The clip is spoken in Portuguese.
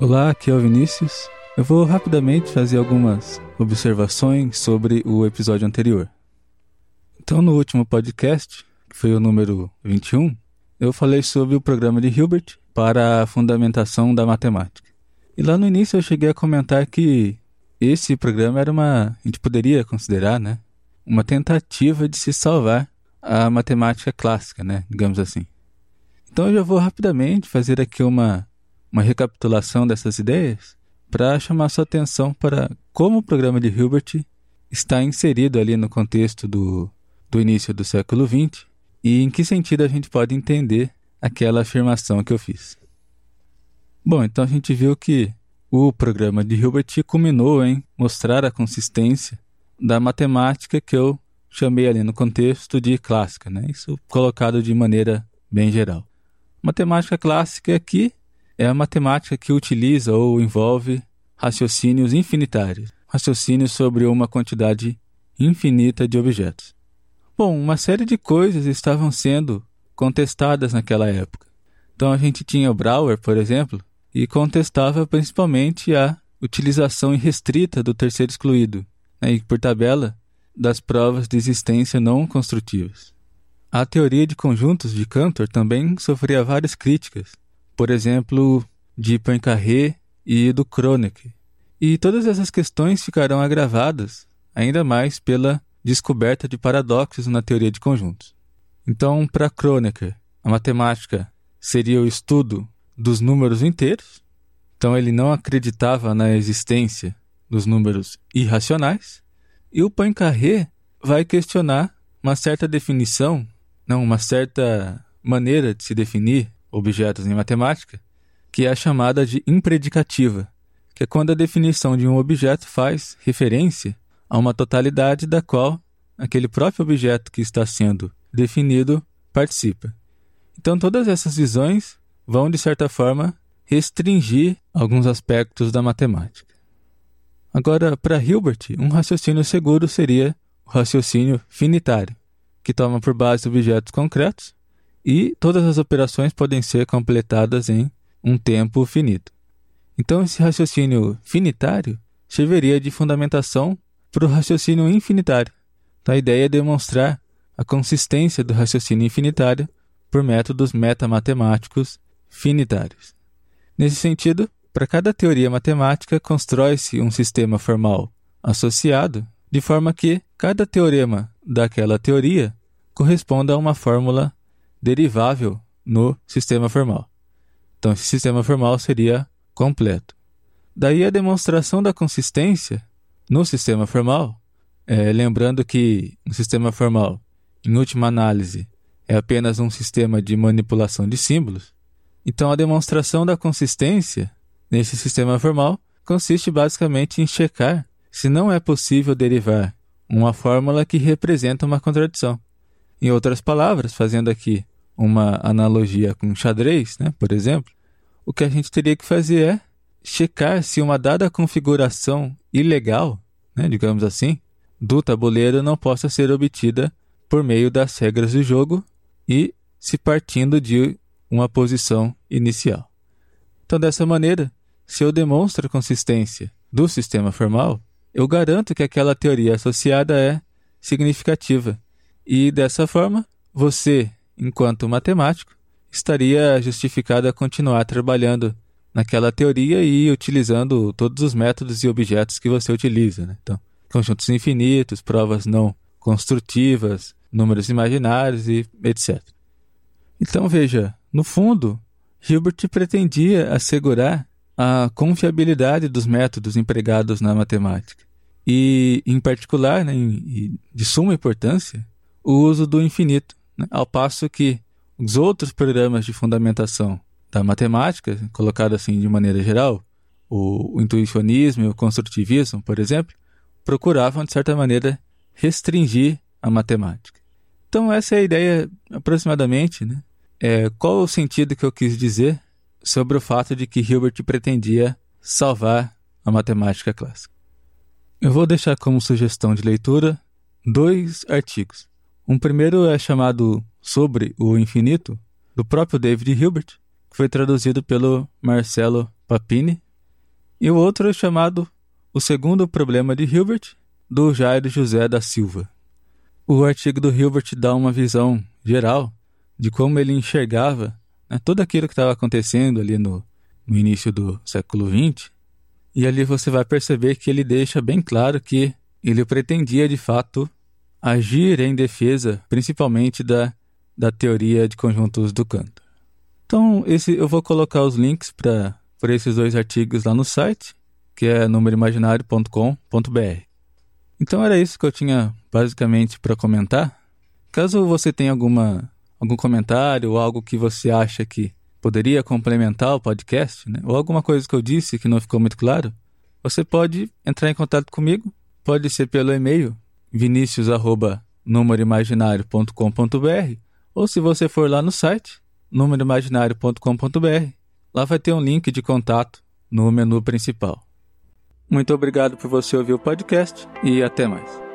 Olá, aqui é o Vinícius. Eu vou rapidamente fazer algumas observações sobre o episódio anterior. Então, no último podcast, que foi o número 21, eu falei sobre o programa de Hilbert para a fundamentação da matemática. E lá no início eu cheguei a comentar que esse programa era uma, a gente poderia considerar, né, uma tentativa de se salvar a matemática clássica, né, digamos assim. Então eu já vou rapidamente fazer aqui uma, uma recapitulação dessas ideias para chamar sua atenção para como o programa de Hilbert está inserido ali no contexto do, do início do século XX e em que sentido a gente pode entender aquela afirmação que eu fiz. Bom, então a gente viu que o programa de Hilbert culminou em mostrar a consistência da matemática que eu chamei ali no contexto de clássica, né? Isso colocado de maneira bem geral. Matemática clássica aqui é a matemática que utiliza ou envolve raciocínios infinitários, raciocínios sobre uma quantidade infinita de objetos. Bom, uma série de coisas estavam sendo contestadas naquela época. Então a gente tinha Brouwer, por exemplo, e contestava principalmente a utilização irrestrita do terceiro excluído, né, e por tabela, das provas de existência não construtivas. A teoria de conjuntos de Cantor também sofria várias críticas, por exemplo, de Poincaré e do Kronecker. E todas essas questões ficarão agravadas ainda mais pela descoberta de paradoxos na teoria de conjuntos. Então, para Kronecker, a matemática seria o estudo dos números inteiros, então ele não acreditava na existência dos números irracionais, e o Poincaré vai questionar uma certa definição, não, uma certa maneira de se definir objetos em matemática, que é a chamada de impredicativa, que é quando a definição de um objeto faz referência a uma totalidade da qual aquele próprio objeto que está sendo definido participa. Então, todas essas visões vão, de certa forma, restringir alguns aspectos da matemática. Agora, para Hilbert, um raciocínio seguro seria o raciocínio finitário, que toma por base objetos concretos e todas as operações podem ser completadas em um tempo finito. Então, esse raciocínio finitário serviria de fundamentação para o raciocínio infinitário. Então, a ideia é demonstrar a consistência do raciocínio infinitário por métodos metamatemáticos finitários. Nesse sentido, para cada teoria matemática constrói-se um sistema formal associado, de forma que cada teorema daquela teoria corresponda a uma fórmula derivável no sistema formal. Então, esse sistema formal seria completo. Daí a demonstração da consistência no sistema formal, é, lembrando que um sistema formal, em última análise, é apenas um sistema de manipulação de símbolos, então, a demonstração da consistência nesse sistema formal consiste basicamente em checar se não é possível derivar uma fórmula que representa uma contradição. Em outras palavras, fazendo aqui uma analogia com xadrez, né, por exemplo, o que a gente teria que fazer é checar se uma dada configuração ilegal, né, digamos assim, do tabuleiro não possa ser obtida por meio das regras do jogo e se partindo de uma posição inicial. Então, dessa maneira, se eu demonstro a consistência do sistema formal, eu garanto que aquela teoria associada é significativa. E dessa forma, você, enquanto matemático, estaria justificado a continuar trabalhando naquela teoria e utilizando todos os métodos e objetos que você utiliza. Né? Então, conjuntos infinitos, provas não construtivas, números imaginários e etc. Então veja, no fundo, Hilbert pretendia assegurar a confiabilidade dos métodos empregados na matemática e, em particular, né, de suma importância, o uso do infinito, né, ao passo que os outros programas de fundamentação da matemática, colocado assim de maneira geral, o, intuicionismo e o construtivismo, por exemplo, procuravam, de certa maneira, restringir a matemática. Então, essa é a ideia, aproximadamente, né, é, qual o sentido que eu quis dizer sobre o fato de que Hilbert pretendia salvar a matemática clássica? Eu vou deixar como sugestão de leitura dois artigos. Um primeiro é chamado Sobre o Infinito, do próprio David Hilbert, que foi traduzido pelo Marcelo Papini, E o outro é chamado O Segundo Problema de Hilbert, do Jairo José da Silva. O artigo do Hilbert dá uma visão geral de como ele enxergava né, tudo aquilo que estava acontecendo ali no, no início do século XX. E ali você vai perceber que ele deixa bem claro que ele pretendia de fato agir em defesa, principalmente da, da teoria de conjuntos do Cantor. Então, esse, eu vou colocar os links para esses dois artigos lá no site, que é númeroimaginário.com.br. Então era isso que eu tinha basicamente para comentar. Caso você tenha alguma algum comentário ou algo que você acha que poderia complementar o podcast, né? ou alguma coisa que eu disse que não ficou muito claro, você pode entrar em contato comigo. Pode ser pelo e-mail vinicius@numeroimaginário.com.br ou se você for lá no site numeroimaginário.com.br, lá vai ter um link de contato no menu principal. Muito obrigado por você ouvir o podcast e até mais.